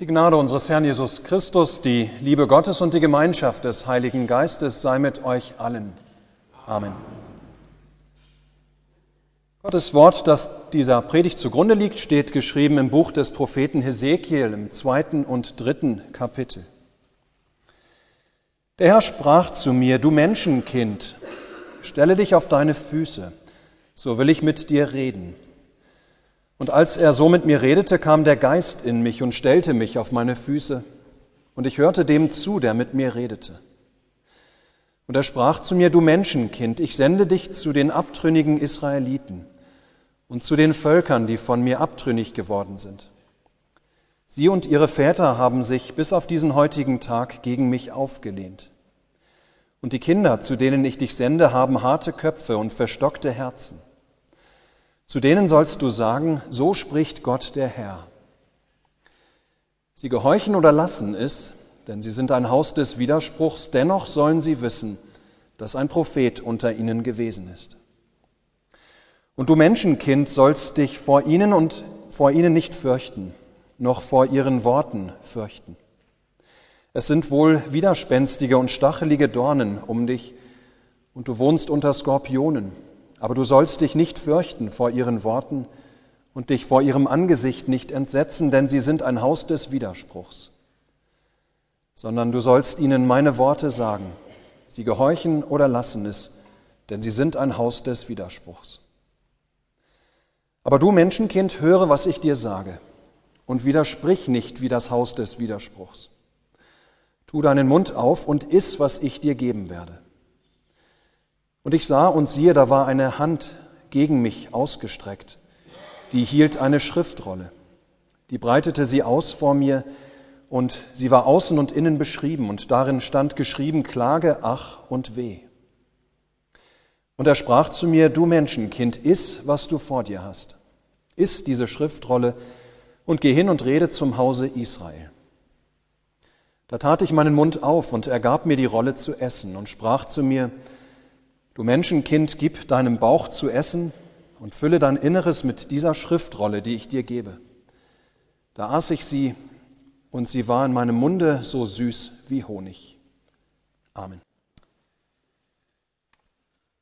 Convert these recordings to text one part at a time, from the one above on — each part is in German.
Die Gnade unseres Herrn Jesus Christus, die Liebe Gottes und die Gemeinschaft des Heiligen Geistes sei mit euch allen. Amen. Gottes Wort, das dieser Predigt zugrunde liegt, steht geschrieben im Buch des Propheten Hesekiel im zweiten und dritten Kapitel. Der Herr sprach zu mir, du Menschenkind, stelle dich auf deine Füße, so will ich mit dir reden. Und als er so mit mir redete, kam der Geist in mich und stellte mich auf meine Füße, und ich hörte dem zu, der mit mir redete. Und er sprach zu mir, du Menschenkind, ich sende dich zu den abtrünnigen Israeliten und zu den Völkern, die von mir abtrünnig geworden sind. Sie und ihre Väter haben sich bis auf diesen heutigen Tag gegen mich aufgelehnt. Und die Kinder, zu denen ich dich sende, haben harte Köpfe und verstockte Herzen. Zu denen sollst du sagen, so spricht Gott der Herr. Sie gehorchen oder lassen es, denn sie sind ein Haus des Widerspruchs, dennoch sollen sie wissen, dass ein Prophet unter ihnen gewesen ist. Und du Menschenkind sollst dich vor ihnen und vor ihnen nicht fürchten, noch vor ihren Worten fürchten. Es sind wohl widerspenstige und stachelige Dornen um dich, und du wohnst unter Skorpionen. Aber du sollst dich nicht fürchten vor ihren Worten und dich vor ihrem Angesicht nicht entsetzen, denn sie sind ein Haus des Widerspruchs. Sondern du sollst ihnen meine Worte sagen. Sie gehorchen oder lassen es, denn sie sind ein Haus des Widerspruchs. Aber du Menschenkind, höre, was ich dir sage, und widersprich nicht wie das Haus des Widerspruchs. Tu deinen Mund auf und iss, was ich dir geben werde. Und ich sah und siehe, da war eine Hand gegen mich ausgestreckt, die hielt eine Schriftrolle. Die breitete sie aus vor mir, und sie war außen und innen beschrieben, und darin stand geschrieben Klage, Ach und Weh. Und er sprach zu mir, du Menschenkind, iss, was du vor dir hast. Iss diese Schriftrolle und geh hin und rede zum Hause Israel. Da tat ich meinen Mund auf, und er gab mir die Rolle zu essen und sprach zu mir, Du Menschenkind, gib deinem Bauch zu essen und fülle dein Inneres mit dieser Schriftrolle, die ich dir gebe. Da aß ich sie und sie war in meinem Munde so süß wie Honig. Amen.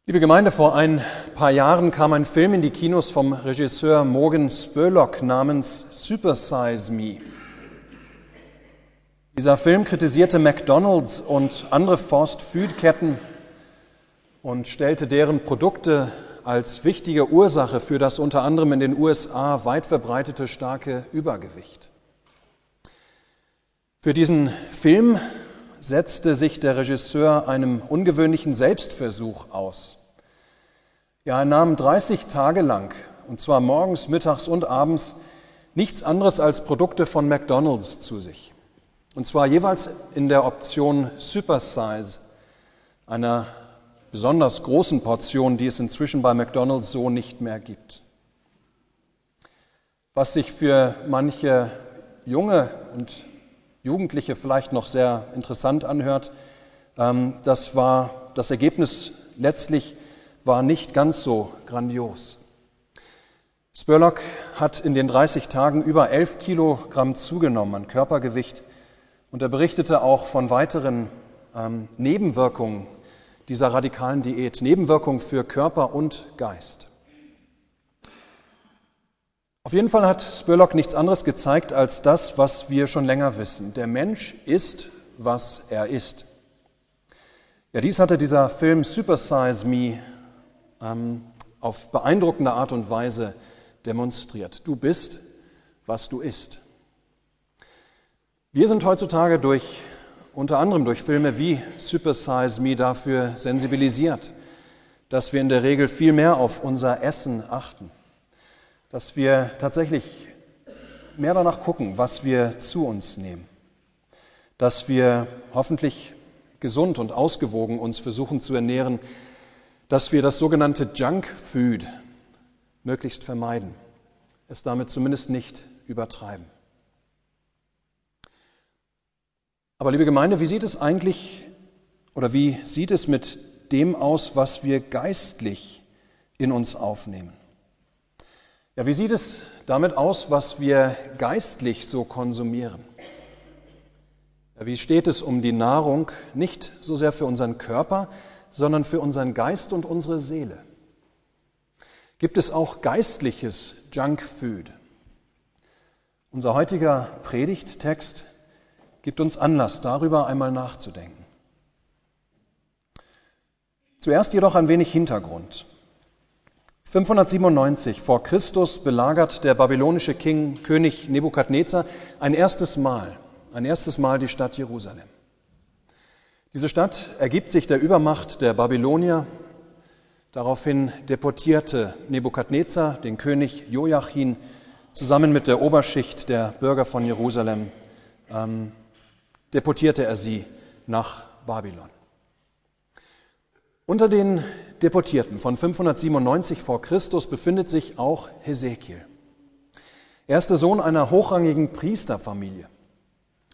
Liebe Gemeinde, vor ein paar Jahren kam ein Film in die Kinos vom Regisseur Morgan Spurlock namens Supersize Me. Dieser Film kritisierte McDonald's und andere Fast-Food-Ketten und stellte deren Produkte als wichtige Ursache für das unter anderem in den USA weit verbreitete starke Übergewicht. Für diesen Film setzte sich der Regisseur einem ungewöhnlichen Selbstversuch aus. Ja, er nahm 30 Tage lang, und zwar morgens, mittags und abends, nichts anderes als Produkte von McDonald's zu sich. Und zwar jeweils in der Option Supersize, einer besonders großen Portionen, die es inzwischen bei McDonald's so nicht mehr gibt. Was sich für manche junge und Jugendliche vielleicht noch sehr interessant anhört, ähm, das war das Ergebnis letztlich war nicht ganz so grandios. Spurlock hat in den 30 Tagen über 11 Kilogramm zugenommen an Körpergewicht und er berichtete auch von weiteren ähm, Nebenwirkungen dieser radikalen Diät, Nebenwirkungen für Körper und Geist. Auf jeden Fall hat Spurlock nichts anderes gezeigt als das, was wir schon länger wissen. Der Mensch ist, was er ist. Ja, dies hatte dieser Film Supersize Me ähm, auf beeindruckende Art und Weise demonstriert. Du bist, was du isst. Wir sind heutzutage durch unter anderem durch Filme wie Super Size Me dafür sensibilisiert, dass wir in der Regel viel mehr auf unser Essen achten, dass wir tatsächlich mehr danach gucken, was wir zu uns nehmen, dass wir hoffentlich gesund und ausgewogen uns versuchen zu ernähren, dass wir das sogenannte Junk Food möglichst vermeiden, es damit zumindest nicht übertreiben. Aber liebe Gemeinde, wie sieht es eigentlich oder wie sieht es mit dem aus, was wir geistlich in uns aufnehmen? Ja, wie sieht es damit aus, was wir geistlich so konsumieren? Wie steht es um die Nahrung nicht so sehr für unseren Körper, sondern für unseren Geist und unsere Seele? Gibt es auch geistliches Junkfood? Unser heutiger Predigttext gibt uns Anlass, darüber einmal nachzudenken. Zuerst jedoch ein wenig Hintergrund. 597 vor Christus belagert der babylonische King, König Nebukadnezar ein erstes Mal, ein erstes Mal die Stadt Jerusalem. Diese Stadt ergibt sich der Übermacht der Babylonier. Daraufhin deportierte Nebukadnezar den König Joachim zusammen mit der Oberschicht der Bürger von Jerusalem, ähm, deportierte er sie nach Babylon. Unter den Deportierten von 597 vor Christus befindet sich auch Hesekiel. Er ist der Sohn einer hochrangigen Priesterfamilie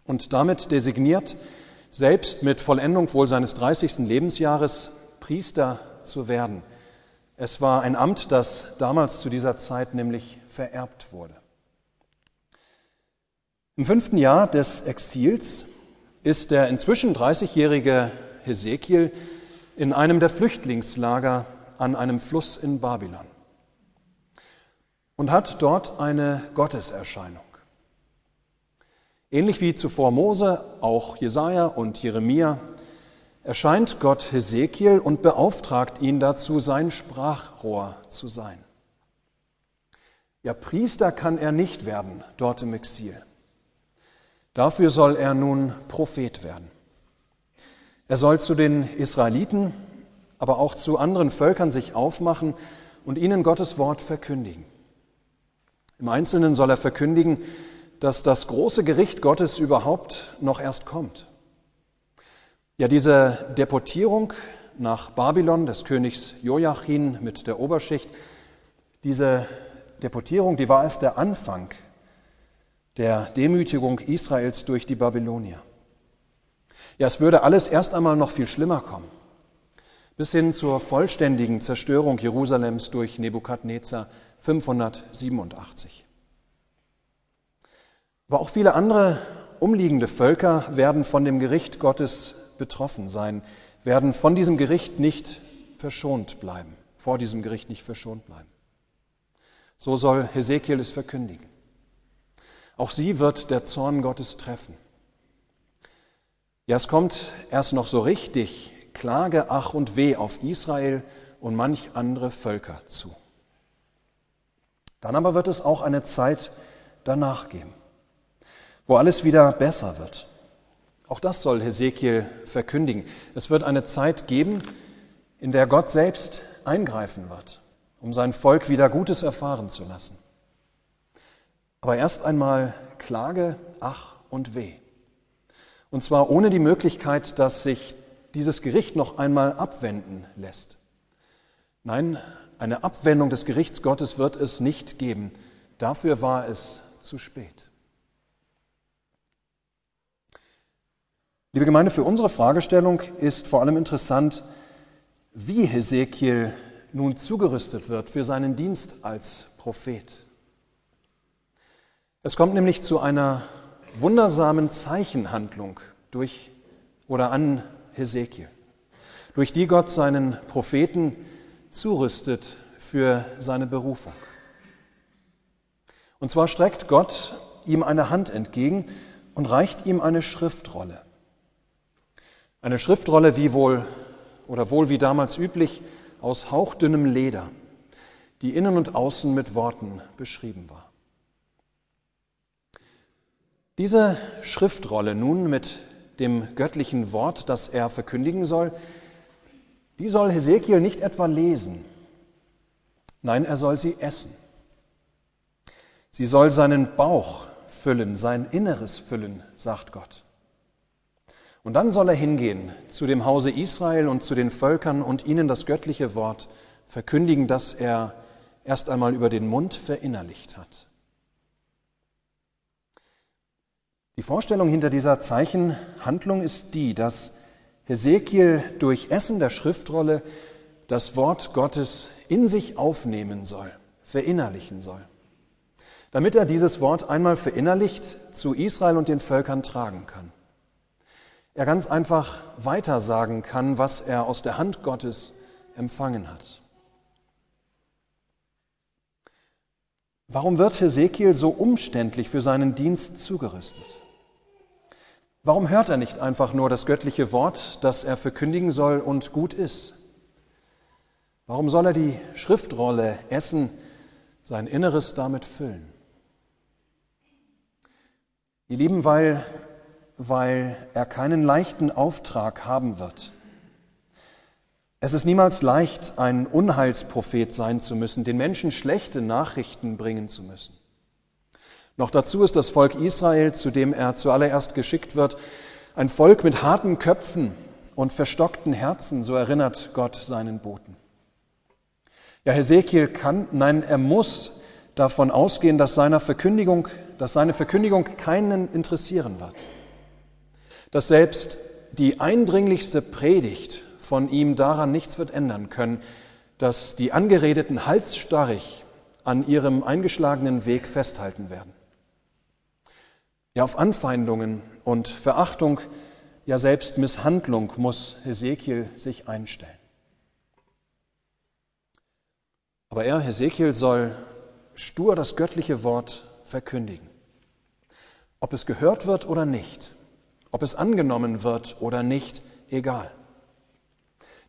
und damit designiert, selbst mit Vollendung wohl seines 30. Lebensjahres Priester zu werden. Es war ein Amt, das damals zu dieser Zeit nämlich vererbt wurde. Im fünften Jahr des Exils ist der inzwischen 30-jährige Hesekiel in einem der Flüchtlingslager an einem Fluss in Babylon und hat dort eine Gotteserscheinung. Ähnlich wie zuvor Mose, auch Jesaja und Jeremia erscheint Gott Hesekiel und beauftragt ihn dazu, sein Sprachrohr zu sein. Ja, Priester kann er nicht werden dort im Exil. Dafür soll er nun Prophet werden. Er soll zu den Israeliten, aber auch zu anderen Völkern sich aufmachen und ihnen Gottes Wort verkündigen. Im Einzelnen soll er verkündigen, dass das große Gericht Gottes überhaupt noch erst kommt. Ja, diese Deportierung nach Babylon des Königs Joachim mit der Oberschicht, diese Deportierung, die war erst der Anfang der Demütigung Israels durch die Babylonier. Ja, es würde alles erst einmal noch viel schlimmer kommen. Bis hin zur vollständigen Zerstörung Jerusalems durch Nebukadnezar 587. Aber auch viele andere umliegende Völker werden von dem Gericht Gottes betroffen sein, werden von diesem Gericht nicht verschont bleiben, vor diesem Gericht nicht verschont bleiben. So soll Hesekiel es verkündigen. Auch sie wird der Zorn Gottes treffen. Ja, es kommt erst noch so richtig Klage, Ach und Weh auf Israel und manch andere Völker zu. Dann aber wird es auch eine Zeit danach geben, wo alles wieder besser wird. Auch das soll Hesekiel verkündigen. Es wird eine Zeit geben, in der Gott selbst eingreifen wird, um sein Volk wieder Gutes erfahren zu lassen. Aber erst einmal Klage, Ach und Weh. Und zwar ohne die Möglichkeit, dass sich dieses Gericht noch einmal abwenden lässt. Nein, eine Abwendung des Gerichts Gottes wird es nicht geben. Dafür war es zu spät. Liebe Gemeinde, für unsere Fragestellung ist vor allem interessant, wie Hesekiel nun zugerüstet wird für seinen Dienst als Prophet. Es kommt nämlich zu einer wundersamen Zeichenhandlung durch oder an Hesekiel, durch die Gott seinen Propheten zurüstet für seine Berufung. Und zwar streckt Gott ihm eine Hand entgegen und reicht ihm eine Schriftrolle. Eine Schriftrolle wie wohl oder wohl wie damals üblich aus hauchdünnem Leder, die innen und außen mit Worten beschrieben war. Diese Schriftrolle nun mit dem göttlichen Wort, das er verkündigen soll, die soll Hesekiel nicht etwa lesen. Nein, er soll sie essen. Sie soll seinen Bauch füllen, sein Inneres füllen, sagt Gott. Und dann soll er hingehen zu dem Hause Israel und zu den Völkern und ihnen das göttliche Wort verkündigen, das er erst einmal über den Mund verinnerlicht hat. Die Vorstellung hinter dieser Zeichenhandlung ist die, dass Hesekiel durch Essen der Schriftrolle das Wort Gottes in sich aufnehmen soll, verinnerlichen soll, damit er dieses Wort einmal verinnerlicht zu Israel und den Völkern tragen kann. er ganz einfach weitersagen kann, was er aus der Hand Gottes empfangen hat. Warum wird Hesekiel so umständlich für seinen Dienst zugerüstet? Warum hört er nicht einfach nur das göttliche Wort, das er verkündigen soll und gut ist? Warum soll er die Schriftrolle essen, sein Inneres damit füllen? Ihr Lieben, weil, weil er keinen leichten Auftrag haben wird. Es ist niemals leicht, ein Unheilsprophet sein zu müssen, den Menschen schlechte Nachrichten bringen zu müssen. Noch dazu ist das Volk Israel, zu dem er zuallererst geschickt wird, ein Volk mit harten Köpfen und verstockten Herzen, so erinnert Gott seinen Boten. Ja, Hesekiel kann, nein, er muss davon ausgehen, dass, seiner Verkündigung, dass seine Verkündigung keinen interessieren wird. Dass selbst die eindringlichste Predigt von ihm daran nichts wird ändern können, dass die Angeredeten halsstarrig an ihrem eingeschlagenen Weg festhalten werden. Ja, auf Anfeindungen und Verachtung, ja selbst Misshandlung muss Hesekiel sich einstellen. Aber er, Hesekiel, soll stur das göttliche Wort verkündigen. Ob es gehört wird oder nicht, ob es angenommen wird oder nicht, egal.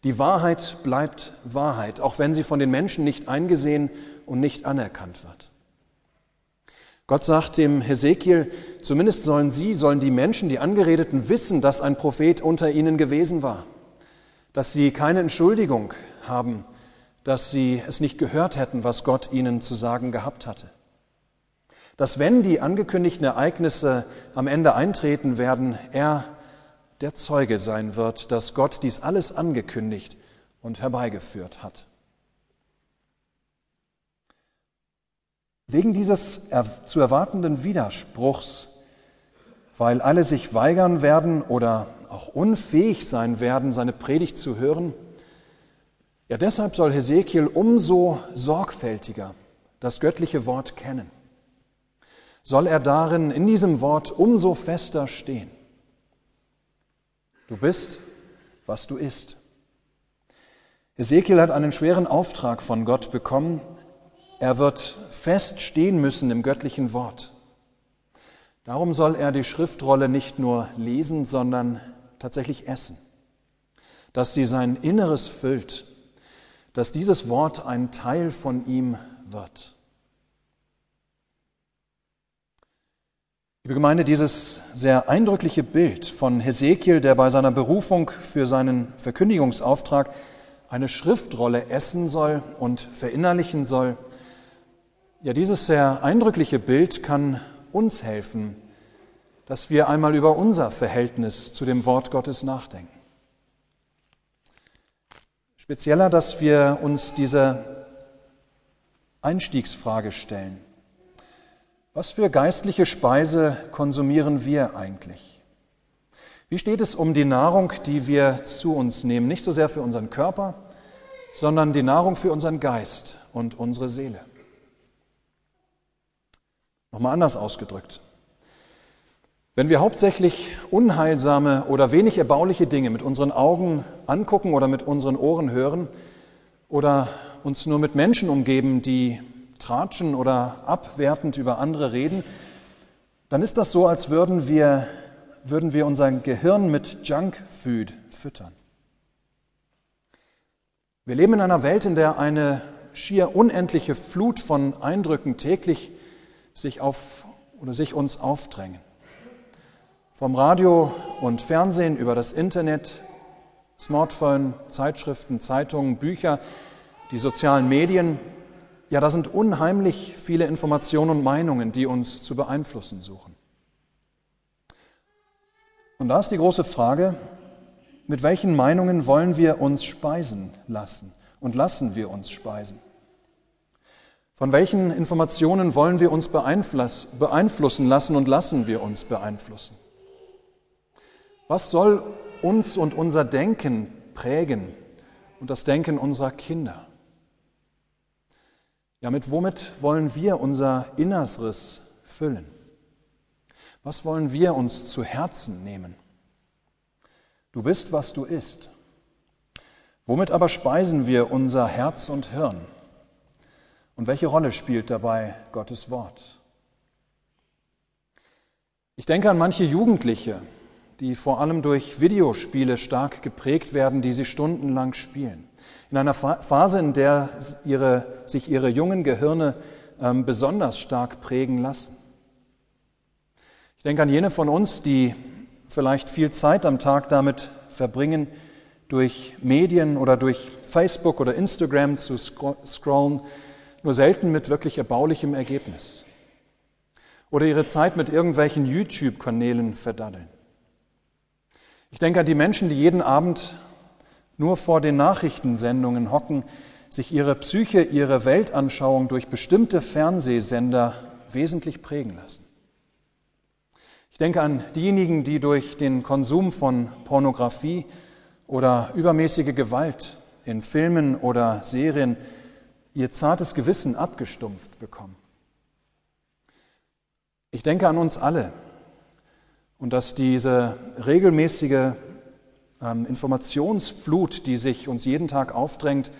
Die Wahrheit bleibt Wahrheit, auch wenn sie von den Menschen nicht eingesehen und nicht anerkannt wird. Gott sagt dem Hesekiel, zumindest sollen sie, sollen die Menschen, die Angeredeten wissen, dass ein Prophet unter ihnen gewesen war, dass sie keine Entschuldigung haben, dass sie es nicht gehört hätten, was Gott ihnen zu sagen gehabt hatte. Dass wenn die angekündigten Ereignisse am Ende eintreten werden, er der Zeuge sein wird, dass Gott dies alles angekündigt und herbeigeführt hat. Wegen dieses zu erwartenden Widerspruchs, weil alle sich weigern werden oder auch unfähig sein werden, seine Predigt zu hören, ja deshalb soll Hesekiel umso sorgfältiger das göttliche Wort kennen. Soll er darin, in diesem Wort, umso fester stehen. Du bist, was du isst. Ezekiel hat einen schweren Auftrag von Gott bekommen. Er wird fest stehen müssen im göttlichen Wort. Darum soll er die Schriftrolle nicht nur lesen, sondern tatsächlich essen. Dass sie sein Inneres füllt, dass dieses Wort ein Teil von ihm wird. Liebe Gemeinde, dieses sehr eindrückliche Bild von Hesekiel, der bei seiner Berufung für seinen Verkündigungsauftrag eine Schriftrolle essen soll und verinnerlichen soll, ja, dieses sehr eindrückliche Bild kann uns helfen, dass wir einmal über unser Verhältnis zu dem Wort Gottes nachdenken. Spezieller, dass wir uns diese Einstiegsfrage stellen. Was für geistliche Speise konsumieren wir eigentlich? Wie steht es um die Nahrung, die wir zu uns nehmen? Nicht so sehr für unseren Körper, sondern die Nahrung für unseren Geist und unsere Seele. Nochmal anders ausgedrückt. Wenn wir hauptsächlich unheilsame oder wenig erbauliche Dinge mit unseren Augen angucken oder mit unseren Ohren hören oder uns nur mit Menschen umgeben, die tratschen oder abwertend über andere reden, dann ist das so, als würden wir, würden wir unser Gehirn mit Junkfood füttern. Wir leben in einer Welt, in der eine schier unendliche Flut von Eindrücken täglich sich auf oder sich uns aufdrängen. Vom Radio und Fernsehen über das Internet, Smartphone, Zeitschriften, Zeitungen, Bücher, die sozialen Medien ja, da sind unheimlich viele Informationen und Meinungen, die uns zu beeinflussen suchen. Und da ist die große Frage, mit welchen Meinungen wollen wir uns speisen lassen und lassen wir uns speisen? Von welchen Informationen wollen wir uns beeinflussen lassen und lassen wir uns beeinflussen? Was soll uns und unser Denken prägen und das Denken unserer Kinder? Ja, mit womit wollen wir unser Innerstes füllen? Was wollen wir uns zu Herzen nehmen? Du bist, was du isst. Womit aber speisen wir unser Herz und Hirn? Und welche Rolle spielt dabei Gottes Wort? Ich denke an manche Jugendliche, die vor allem durch Videospiele stark geprägt werden, die sie stundenlang spielen. In einer Phase, in der ihre, sich ihre jungen Gehirne ähm, besonders stark prägen lassen. Ich denke an jene von uns, die vielleicht viel Zeit am Tag damit verbringen, durch Medien oder durch Facebook oder Instagram zu scrollen, nur selten mit wirklich erbaulichem Ergebnis. Oder ihre Zeit mit irgendwelchen YouTube-Kanälen verdaddeln. Ich denke an die Menschen, die jeden Abend nur vor den Nachrichtensendungen hocken, sich ihre Psyche, ihre Weltanschauung durch bestimmte Fernsehsender wesentlich prägen lassen. Ich denke an diejenigen, die durch den Konsum von Pornografie oder übermäßige Gewalt in Filmen oder Serien ihr zartes Gewissen abgestumpft bekommen. Ich denke an uns alle und dass diese regelmäßige ähm, Informationsflut, die sich uns jeden Tag aufdrängt,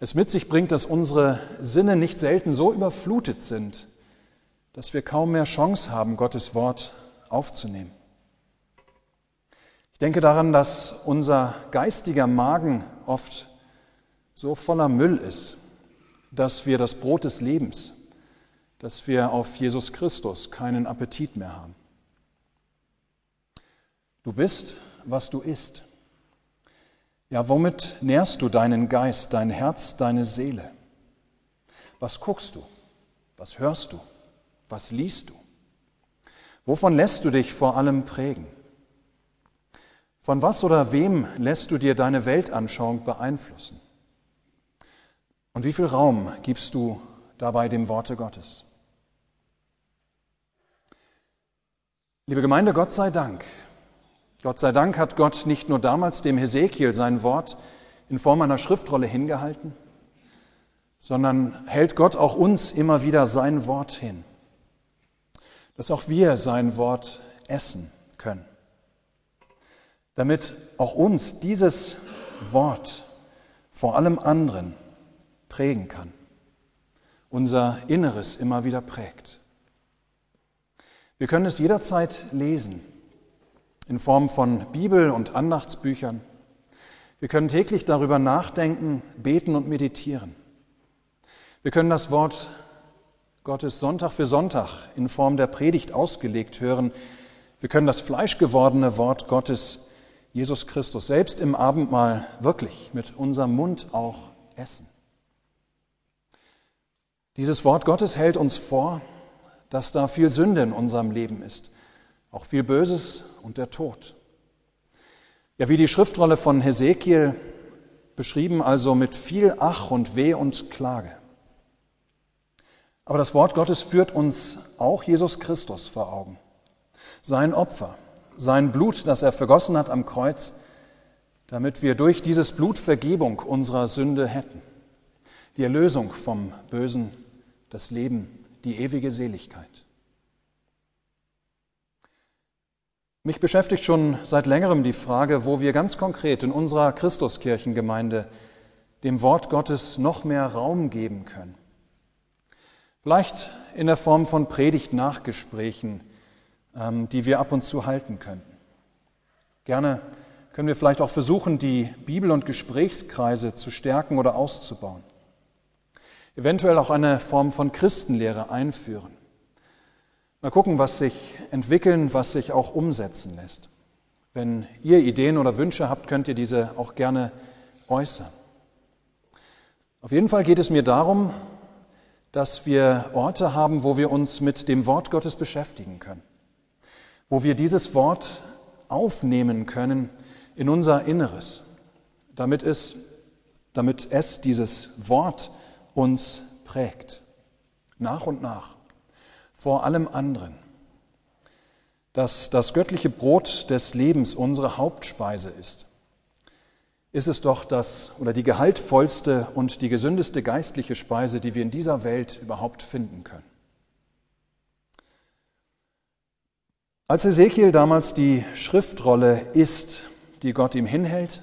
es mit sich bringt, dass unsere Sinne nicht selten so überflutet sind, dass wir kaum mehr Chance haben, Gottes Wort aufzunehmen. Ich denke daran, dass unser geistiger Magen oft so voller Müll ist, dass wir das Brot des Lebens, dass wir auf Jesus Christus keinen Appetit mehr haben. Du bist, was du isst. Ja, womit nährst du deinen Geist, dein Herz, deine Seele? Was guckst du? Was hörst du? Was liest du? Wovon lässt du dich vor allem prägen? Von was oder wem lässt du dir deine Weltanschauung beeinflussen? Und wie viel Raum gibst du dabei dem Worte Gottes? Liebe Gemeinde, Gott sei Dank Gott sei Dank hat Gott nicht nur damals dem Hesekiel sein Wort in Form einer Schriftrolle hingehalten, sondern hält Gott auch uns immer wieder sein Wort hin, dass auch wir sein Wort essen können, damit auch uns dieses Wort vor allem anderen prägen kann, unser Inneres immer wieder prägt. Wir können es jederzeit lesen, in Form von Bibel und Andachtsbüchern. Wir können täglich darüber nachdenken, beten und meditieren. Wir können das Wort Gottes Sonntag für Sonntag in Form der Predigt ausgelegt hören. Wir können das fleischgewordene Wort Gottes, Jesus Christus, selbst im Abendmahl wirklich mit unserem Mund auch essen. Dieses Wort Gottes hält uns vor, dass da viel Sünde in unserem Leben ist, auch viel Böses und der Tod. Ja, wie die Schriftrolle von Hesekiel beschrieben, also mit viel Ach und Weh und Klage. Aber das Wort Gottes führt uns auch Jesus Christus vor Augen. Sein Opfer, sein Blut, das er vergossen hat am Kreuz, damit wir durch dieses Blut Vergebung unserer Sünde hätten. Die Erlösung vom Bösen, das Leben, die ewige Seligkeit. Mich beschäftigt schon seit längerem die Frage, wo wir ganz konkret in unserer Christuskirchengemeinde dem Wort Gottes noch mehr Raum geben können. Vielleicht in der Form von Predigt-Nachgesprächen, ähm, die wir ab und zu halten könnten. Gerne können wir vielleicht auch versuchen, die Bibel- und Gesprächskreise zu stärken oder auszubauen. Eventuell auch eine Form von Christenlehre einführen. Mal gucken, was sich entwickeln, was sich auch umsetzen lässt. Wenn ihr Ideen oder Wünsche habt, könnt ihr diese auch gerne äußern. Auf jeden Fall geht es mir darum, dass wir Orte haben, wo wir uns mit dem Wort Gottes beschäftigen können, wo wir dieses Wort aufnehmen können in unser Inneres, damit es, damit es dieses Wort uns prägt, nach und nach. Vor allem anderen, dass das göttliche Brot des Lebens unsere Hauptspeise ist, ist es doch das oder die gehaltvollste und die gesündeste geistliche Speise, die wir in dieser Welt überhaupt finden können. Als Ezekiel damals die Schriftrolle isst, die Gott ihm hinhält,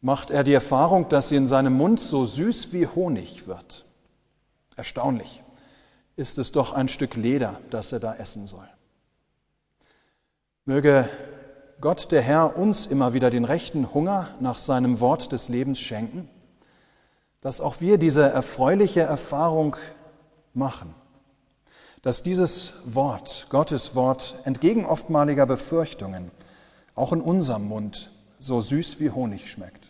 macht er die Erfahrung, dass sie in seinem Mund so süß wie Honig wird. Erstaunlich ist es doch ein Stück Leder, das er da essen soll. Möge Gott der Herr uns immer wieder den rechten Hunger nach seinem Wort des Lebens schenken, dass auch wir diese erfreuliche Erfahrung machen, dass dieses Wort, Gottes Wort, entgegen oftmaliger Befürchtungen, auch in unserem Mund so süß wie Honig schmeckt.